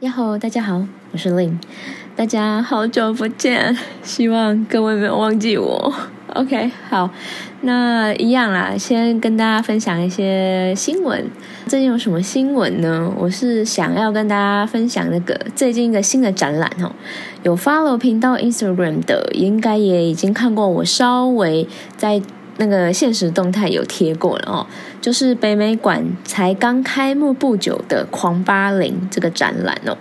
呀吼，大家好，我是 Lin，大家好久不见，希望各位没有忘记我。OK，好，那一样啦，先跟大家分享一些新闻。最近有什么新闻呢？我是想要跟大家分享那个最近一个新的展览哦。有 follow 频道 Instagram 的，应该也已经看过，我稍微在。那个现实动态有贴过了哦，就是北美馆才刚开幕不久的《狂八零》这个展览哦。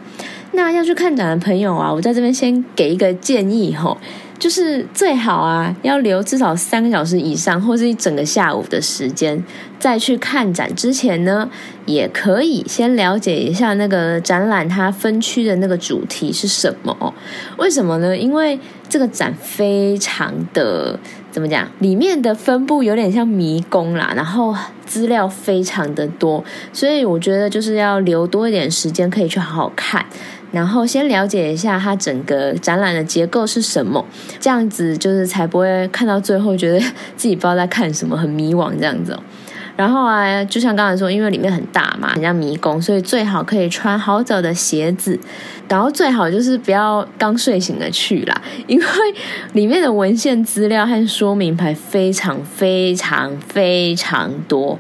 那要去看展的朋友啊，我在这边先给一个建议哈，就是最好啊要留至少三个小时以上，或是一整个下午的时间，在去看展之前呢，也可以先了解一下那个展览它分区的那个主题是什么哦。为什么呢？因为这个展非常的。怎么讲？里面的分布有点像迷宫啦，然后资料非常的多，所以我觉得就是要留多一点时间，可以去好好看，然后先了解一下它整个展览的结构是什么，这样子就是才不会看到最后觉得自己不知道在看什么，很迷惘这样子。然后啊，就像刚才说，因为里面很大嘛，很像迷宫，所以最好可以穿好走的鞋子。然后最好就是不要刚睡醒的去啦，因为里面的文献资料和说明牌非常非常非常多，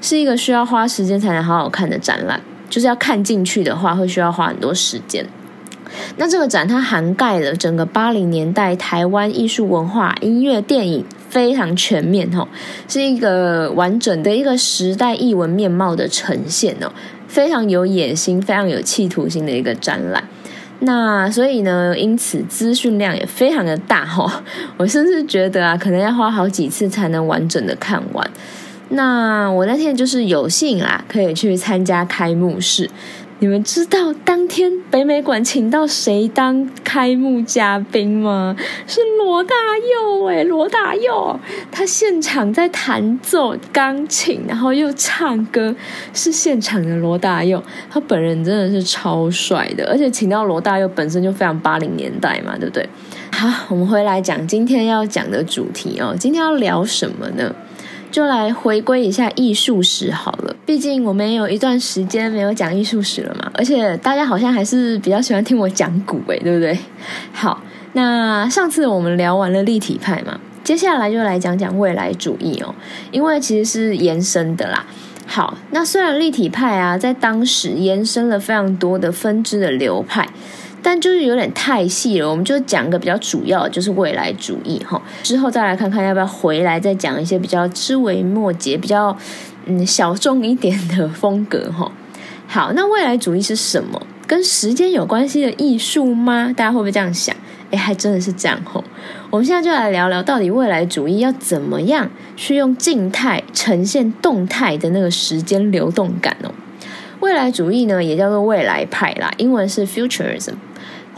是一个需要花时间才能好好看的展览。就是要看进去的话，会需要花很多时间。那这个展它涵盖了整个八零年代台湾艺术文化、音乐、电影。非常全面哦，是一个完整的一个时代译文面貌的呈现哦，非常有野心、非常有企图心的一个展览。那所以呢，因此资讯量也非常的大哈。我甚至觉得啊，可能要花好几次才能完整的看完。那我那天就是有幸啦，可以去参加开幕式。你们知道当天北美馆请到谁当开幕嘉宾吗？是罗大佑哎，罗大佑，他现场在弹奏钢琴，然后又唱歌，是现场的罗大佑，他本人真的是超帅的，而且请到罗大佑本身就非常八零年代嘛，对不对？好，我们回来讲今天要讲的主题哦，今天要聊什么呢？就来回归一下艺术史好了，毕竟我们有一段时间没有讲艺术史了嘛，而且大家好像还是比较喜欢听我讲古诶，对不对？好，那上次我们聊完了立体派嘛，接下来就来讲讲未来主义哦，因为其实是延伸的啦。好，那虽然立体派啊，在当时延伸了非常多的分支的流派。但就是有点太细了，我们就讲个比较主要，就是未来主义哈。之后再来看看要不要回来再讲一些比较枝微末节、比较嗯小众一点的风格哈。好，那未来主义是什么？跟时间有关系的艺术吗？大家会不会这样想？哎，还真的是这样吼。我们现在就来聊聊，到底未来主义要怎么样去用静态呈现动态的那个时间流动感哦。未来主义呢，也叫做未来派啦，英文是 Futurism。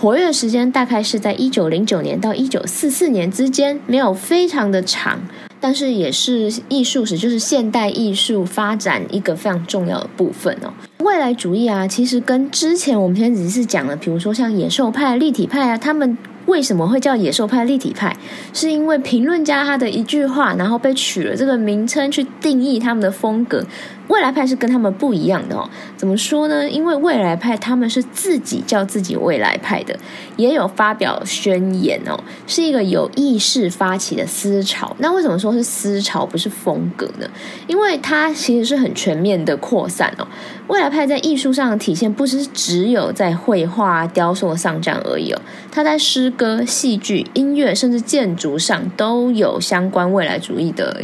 活跃时间大概是在一九零九年到一九四四年之间，没有非常的长，但是也是艺术史，就是现代艺术发展一个非常重要的部分哦。未来主义啊，其实跟之前我们先只是讲了，比如说像野兽派、立体派啊，他们。为什么会叫野兽派、立体派？是因为评论家他的一句话，然后被取了这个名称去定义他们的风格。未来派是跟他们不一样的哦。怎么说呢？因为未来派他们是自己叫自己未来派的，也有发表宣言哦，是一个有意识发起的思潮。那为什么说是思潮不是风格呢？因为它其实是很全面的扩散哦。未来派在艺术上的体现，不是只有在绘画、雕塑上这样而已哦。它在诗歌、戏剧、音乐，甚至建筑上都有相关未来主义的，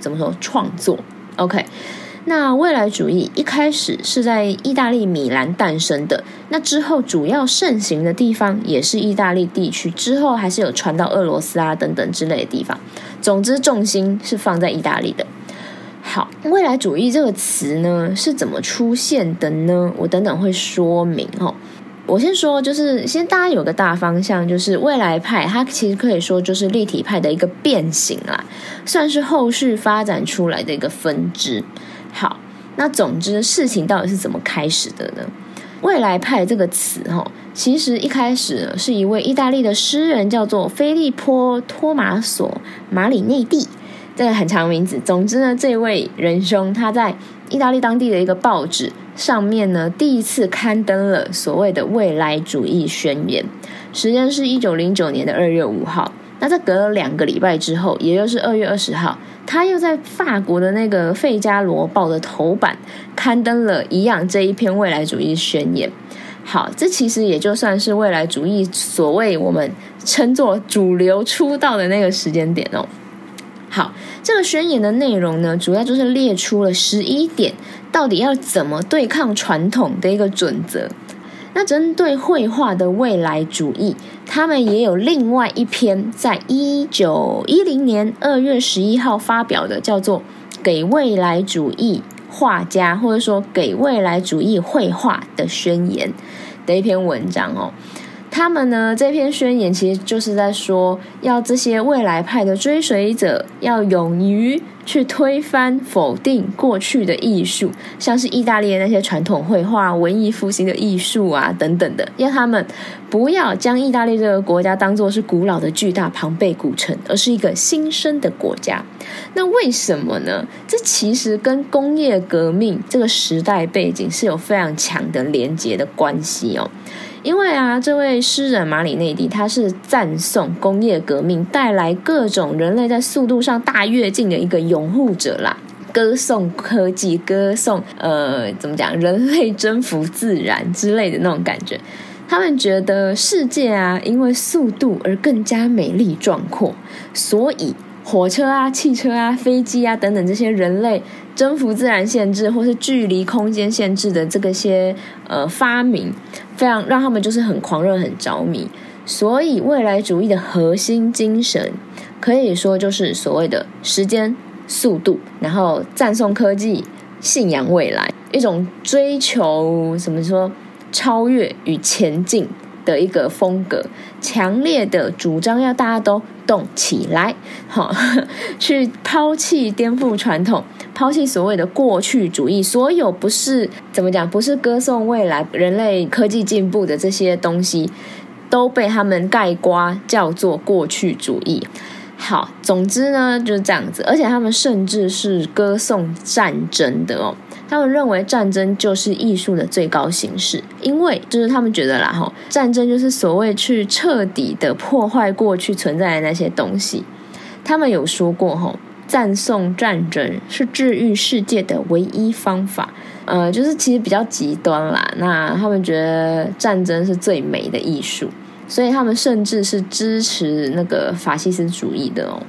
怎么说创作？OK。那未来主义一开始是在意大利米兰诞生的，那之后主要盛行的地方也是意大利地区，之后还是有传到俄罗斯啊等等之类的地方。总之，重心是放在意大利的。好，未来主义这个词呢是怎么出现的呢？我等等会说明哦。我先说，就是先大家有个大方向，就是未来派，它其实可以说就是立体派的一个变形啦，算是后续发展出来的一个分支。那总之事情到底是怎么开始的呢？未来派这个词，哈，其实一开始是一位意大利的诗人，叫做菲利波·托马索·马里内蒂，这个很长名字。总之呢，这位仁兄他在意大利当地的一个报纸上面呢，第一次刊登了所谓的未来主义宣言，时间是一九零九年的二月五号。那在隔了两个礼拜之后，也就是二月二十号，他又在法国的那个《费加罗报》的头版刊登了一样这一篇未来主义宣言。好，这其实也就算是未来主义所谓我们称作主流出道的那个时间点哦。好，这个宣言的内容呢，主要就是列出了十一点，到底要怎么对抗传统的一个准则。那针对绘画的未来主义，他们也有另外一篇，在一九一零年二月十一号发表的，叫做《给未来主义》。画家，或者说给未来主义绘画的宣言的一篇文章哦。他们呢，这篇宣言其实就是在说，要这些未来派的追随者要勇于去推翻、否定过去的艺术，像是意大利的那些传统绘画、文艺复兴的艺术啊等等的，要他们不要将意大利这个国家当做是古老的巨大庞贝古城，而是一个新生的国家。那为什么呢？这其实跟工业革命这个时代背景是有非常强的连结的关系哦。因为啊，这位诗人马里内蒂他是赞颂工业革命带来各种人类在速度上大跃进的一个拥护者啦，歌颂科技，歌颂呃怎么讲，人类征服自然之类的那种感觉。他们觉得世界啊，因为速度而更加美丽壮阔，所以。火车啊、汽车啊、飞机啊等等这些人类征服自然限制或是距离空间限制的这个些呃发明，非常让他们就是很狂热、很着迷。所以未来主义的核心精神可以说就是所谓的时间、速度，然后赞颂科技、信仰未来，一种追求怎么说超越与前进。的一个风格，强烈的主张要大家都动起来，好，去抛弃颠覆传统，抛弃所谓的过去主义，所有不是怎么讲，不是歌颂未来人类科技进步的这些东西，都被他们盖瓜叫做过去主义。好，总之呢就是这样子，而且他们甚至是歌颂战争的哦。他们认为战争就是艺术的最高形式，因为就是他们觉得啦，哈，战争就是所谓去彻底的破坏过去存在的那些东西。他们有说过，哈，赞颂战争是治愈世界的唯一方法。呃，就是其实比较极端啦。那他们觉得战争是最美的艺术，所以他们甚至是支持那个法西斯主义的哦。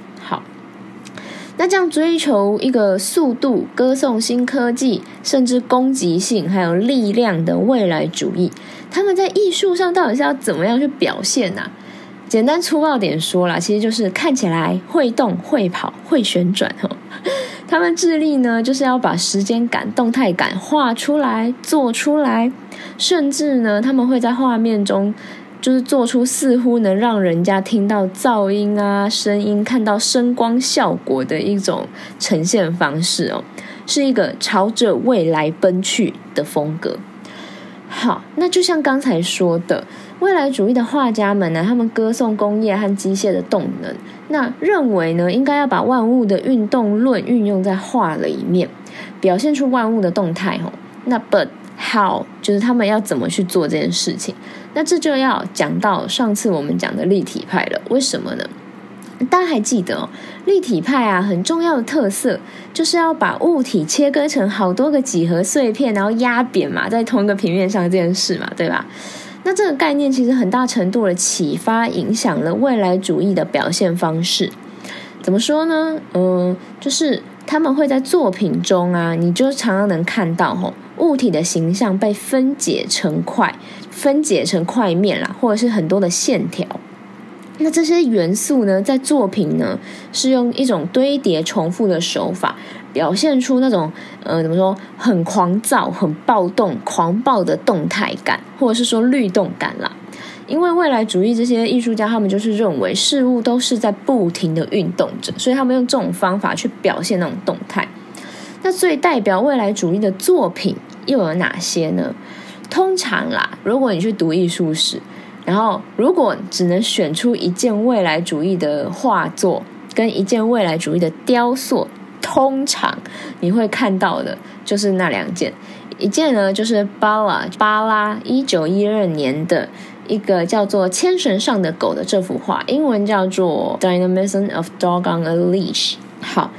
那这样追求一个速度、歌颂新科技，甚至攻击性还有力量的未来主义，他们在艺术上到底是要怎么样去表现呢？简单粗暴点说啦，其实就是看起来会动、会跑、会旋转哈。他们致力呢，就是要把时间感、动态感画出来、做出来，甚至呢，他们会在画面中。就是做出似乎能让人家听到噪音啊、声音、看到声光效果的一种呈现方式哦，是一个朝着未来奔去的风格。好，那就像刚才说的，未来主义的画家们呢，他们歌颂工业和机械的动能，那认为呢，应该要把万物的运动论运用在画里面，表现出万物的动态哦。那 but how 就是他们要怎么去做这件事情？那这就要讲到上次我们讲的立体派了。为什么呢？大家还记得哦，立体派啊，很重要的特色就是要把物体切割成好多个几何碎片，然后压扁嘛，在同一个平面上这件事嘛，对吧？那这个概念其实很大程度的启发影响了未来主义的表现方式。怎么说呢？嗯，就是他们会在作品中啊，你就常常能看到吼。物体的形象被分解成块，分解成块面啦，或者是很多的线条。那这些元素呢，在作品呢，是用一种堆叠重复的手法，表现出那种呃，怎么说，很狂躁、很暴动、狂暴的动态感，或者是说律动感啦。因为未来主义这些艺术家，他们就是认为事物都是在不停的运动着，所以他们用这种方法去表现那种动态。那最代表未来主义的作品又有哪些呢？通常啦，如果你去读艺术史，然后如果只能选出一件未来主义的画作跟一件未来主义的雕塑通常你会看到的就是那两件，一件呢就是巴拉巴拉一九一二年的一个叫做《牵绳上的狗》的这幅画，英文叫做《Dynamism of Dog on a Leash》。好，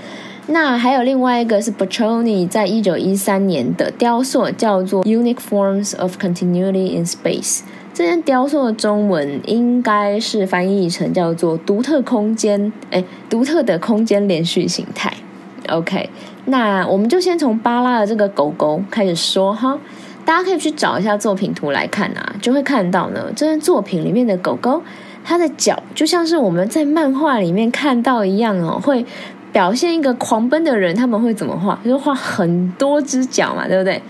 那还有另外一个是 Bocconi 在一九一三年的雕塑，叫做《Unique Forms of Continuity in Space》。这件雕塑的中文应该是翻译成叫做“独特空间”，哎，独特的空间连续形态。OK，那我们就先从巴拉的这个狗狗开始说哈，大家可以去找一下作品图来看啊，就会看到呢，这件作品里面的狗狗，它的脚就像是我们在漫画里面看到一样哦，会表现一个狂奔的人，他们会怎么画？就是画很多只脚嘛，对不对？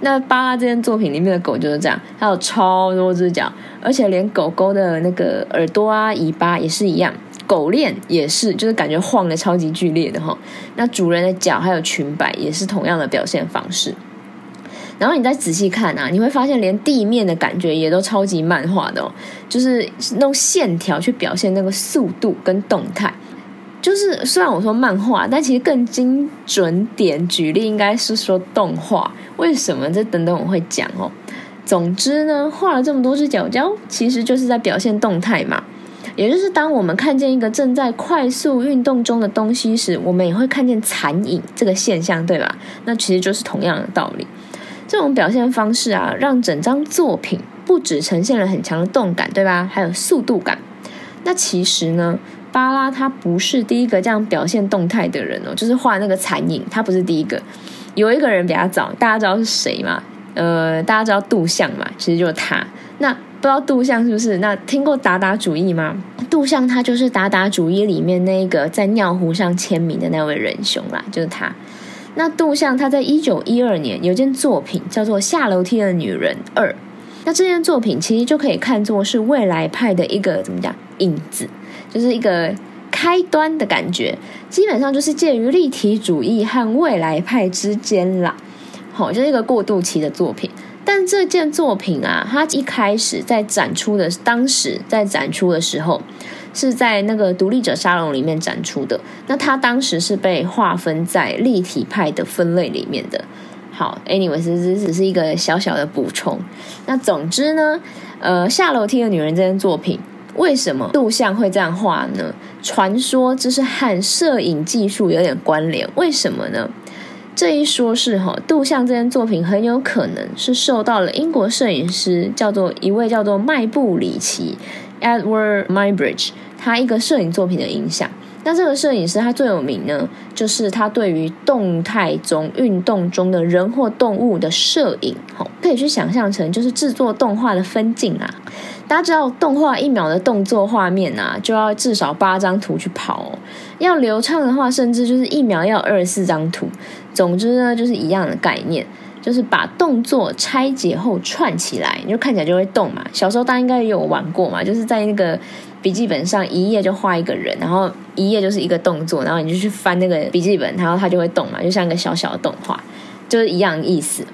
那巴拉这件作品里面的狗就是这样，它有超多只脚，而且连狗狗的那个耳朵啊、尾巴也是一样，狗链也是，就是感觉晃的超级剧烈的哈。那主人的脚还有裙摆也是同样的表现方式。然后你再仔细看啊，你会发现连地面的感觉也都超级漫画的哦，就是用线条去表现那个速度跟动态。就是虽然我说漫画，但其实更精准点举例应该是说动画。为什么？这等等我会讲哦。总之呢，画了这么多只脚脚，其实就是在表现动态嘛。也就是当我们看见一个正在快速运动中的东西时，我们也会看见残影这个现象，对吧？那其实就是同样的道理。这种表现方式啊，让整张作品不只呈现了很强的动感，对吧？还有速度感。那其实呢？巴拉他不是第一个这样表现动态的人哦，就是画那个残影，他不是第一个。有一个人比较早，大家知道是谁吗？呃，大家知道杜象嘛？其实就是他。那不知道杜象是不是？那听过达达主义吗？杜象他就是达达主义里面那个在尿壶上签名的那位仁兄啦，就是他。那杜象他在一九一二年有件作品叫做《下楼梯的女人二》，那这件作品其实就可以看作是未来派的一个怎么讲影子。就是一个开端的感觉，基本上就是介于立体主义和未来派之间啦。好，就是一个过渡期的作品。但这件作品啊，它一开始在展出的当时在展出的时候，是在那个独立者沙龙里面展出的。那它当时是被划分在立体派的分类里面的。好，anyway，这只只是一个小小的补充。那总之呢，呃，下楼梯的女人这件作品。为什么杜象会这样画呢？传说这是和摄影技术有点关联。为什么呢？这一说是哈，杜象这件作品很有可能是受到了英国摄影师叫做一位叫做迈布里奇 （Edward Mybridge） 他一个摄影作品的影响。那这个摄影师他最有名呢，就是他对于动态中、运动中的人或动物的摄影，吼，可以去想象成就是制作动画的分镜啊。大家知道，动画一秒的动作画面啊，就要至少八张图去跑。要流畅的话，甚至就是一秒要二十四张图。总之呢，就是一样的概念，就是把动作拆解后串起来，你就看起来就会动嘛。小时候大家应该也有玩过嘛，就是在那个笔记本上一页就画一个人，然后一页就是一个动作，然后你就去翻那个笔记本，然后它就会动嘛，就像一个小小的动画，就是一样意思。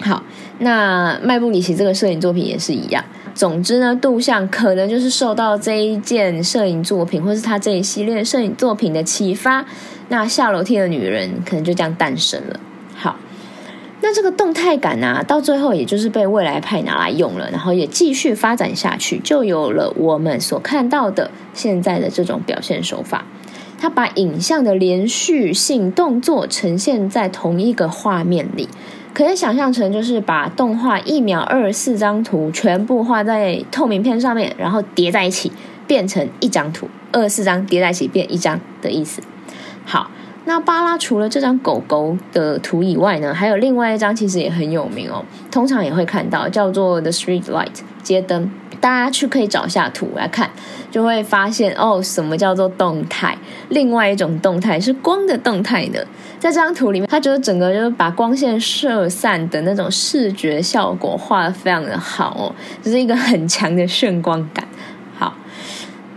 好，那麦布里奇这个摄影作品也是一样。总之呢，杜象可能就是受到这一件摄影作品，或是他这一系列摄影作品的启发。那下楼梯的女人可能就这样诞生了。好，那这个动态感啊，到最后也就是被未来派拿来用了，然后也继续发展下去，就有了我们所看到的现在的这种表现手法。他把影像的连续性动作呈现在同一个画面里。可以想象成，就是把动画一秒二十四张图全部画在透明片上面，然后叠在一起变成一张图，二十四张叠在一起变一张的意思。好，那巴拉除了这张狗狗的图以外呢，还有另外一张其实也很有名哦，通常也会看到叫做 The Street Light 街灯。大家去可以找下图来看，就会发现哦，什么叫做动态？另外一种动态是光的动态的。在这张图里面，它就是整个就是把光线射散的那种视觉效果画的非常的好哦，就是一个很强的炫光感。好，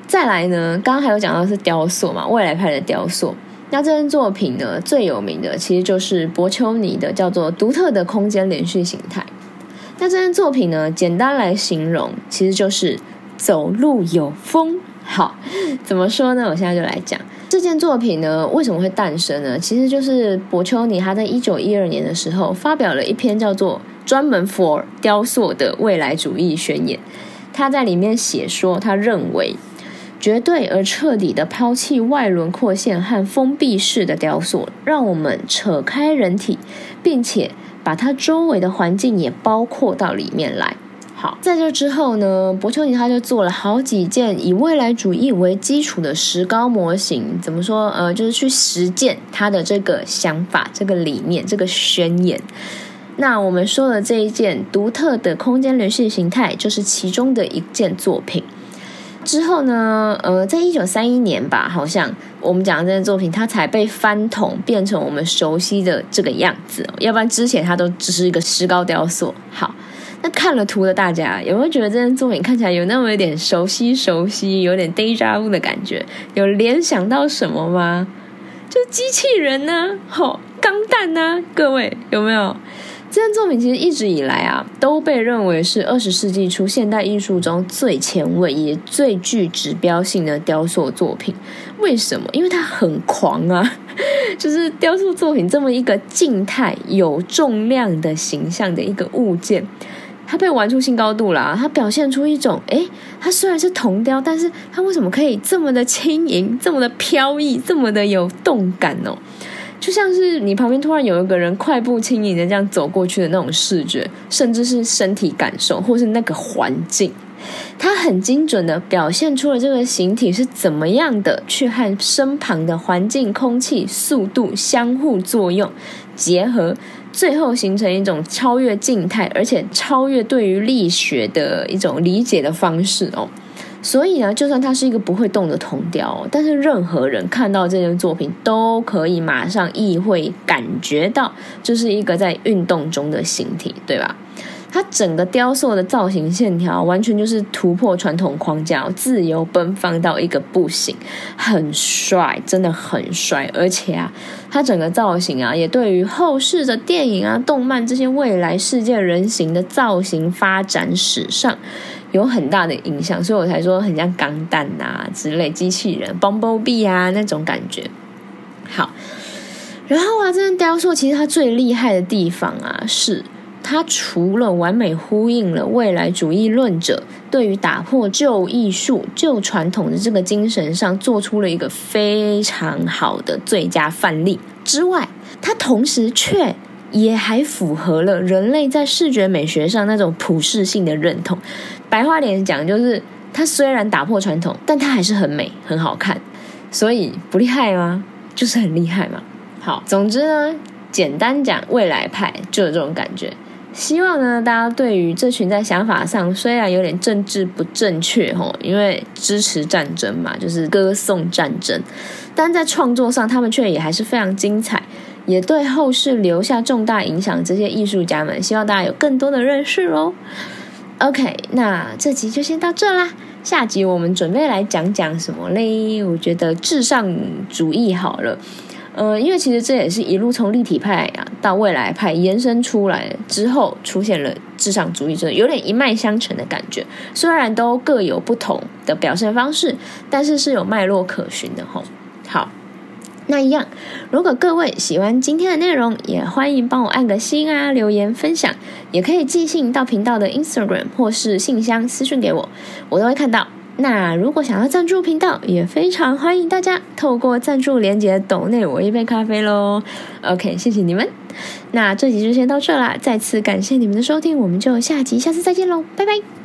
再来呢，刚刚还有讲到是雕塑嘛，未来派的雕塑。那这件作品呢，最有名的其实就是博丘尼的叫做独特的空间连续形态。那这件作品呢，简单来形容，其实就是走路有风。好，怎么说呢？我现在就来讲这件作品呢，为什么会诞生呢？其实就是博丘尼他在一九一二年的时候发表了一篇叫做《专门 for 雕塑的未来主义宣言》。他在里面写说，他认为绝对而彻底的抛弃外轮廓线和封闭式的雕塑，让我们扯开人体，并且把它周围的环境也包括到里面来。好，在这之后呢，博丘尼他就做了好几件以未来主义为基础的石膏模型。怎么说？呃，就是去实践他的这个想法、这个理念、这个宣言。那我们说的这一件独特的空间连续形态，就是其中的一件作品。之后呢，呃，在一九三一年吧，好像我们讲的这件作品，它才被翻桶变成我们熟悉的这个样子。要不然之前它都只是一个石膏雕塑。好。那看了图的大家有没有觉得这件作品看起来有那么一点熟悉熟悉，有点 deja vu 的感觉？有联想到什么吗？就机器人呢？吼，钢弹呢？各位有没有？这件作品其实一直以来啊，都被认为是二十世纪初现代艺术中最前卫也最具指标性的雕塑作品。为什么？因为它很狂啊！就是雕塑作品这么一个静态有重量的形象的一个物件。它被玩出新高度了，啊它表现出一种，诶，它虽然是铜雕，但是它为什么可以这么的轻盈，这么的飘逸，这么的有动感哦？就像是你旁边突然有一个人快步轻盈的这样走过去的那种视觉，甚至是身体感受，或是那个环境，它很精准的表现出了这个形体是怎么样的去和身旁的环境、空气、速度相互作用结合。最后形成一种超越静态，而且超越对于力学的一种理解的方式哦。所以呢，就算它是一个不会动的铜雕，但是任何人看到这件作品，都可以马上意会感觉到，这是一个在运动中的形体，对吧？它整个雕塑的造型线条完全就是突破传统框架，自由奔放到一个不行，很帅，真的很帅。而且啊，它整个造型啊，也对于后世的电影啊、动漫这些未来世界人形的造型发展史上有很大的影响。所以我才说很像钢弹啊之类机器人，Bumblebee 啊那种感觉。好，然后啊，这件雕塑其实它最厉害的地方啊是。它除了完美呼应了未来主义论者对于打破旧艺术、旧传统的这个精神上做出了一个非常好的最佳范例之外，它同时却也还符合了人类在视觉美学上那种普世性的认同。白话点讲，就是它虽然打破传统，但它还是很美、很好看。所以不厉害吗？就是很厉害嘛。好，总之呢，简单讲，未来派就有这种感觉。希望呢，大家对于这群在想法上虽然有点政治不正确吼，因为支持战争嘛，就是歌颂战争，但在创作上他们却也还是非常精彩，也对后世留下重大影响。这些艺术家们，希望大家有更多的认识哦。OK，那这集就先到这啦，下集我们准备来讲讲什么嘞？我觉得至上主义好了。呃，因为其实这也是一路从立体派啊到未来派延伸出来之后，出现了至上主义者，有点一脉相承的感觉。虽然都各有不同的表现方式，但是是有脉络可循的吼。好，那一样，如果各位喜欢今天的内容，也欢迎帮我按个心啊，留言分享，也可以寄信到频道的 Instagram 或是信箱私讯给我，我都会看到。那如果想要赞助频道，也非常欢迎大家透过赞助连接抖内我一杯咖啡喽。OK，谢谢你们。那这集就先到这啦，再次感谢你们的收听，我们就下集下次再见喽，拜拜。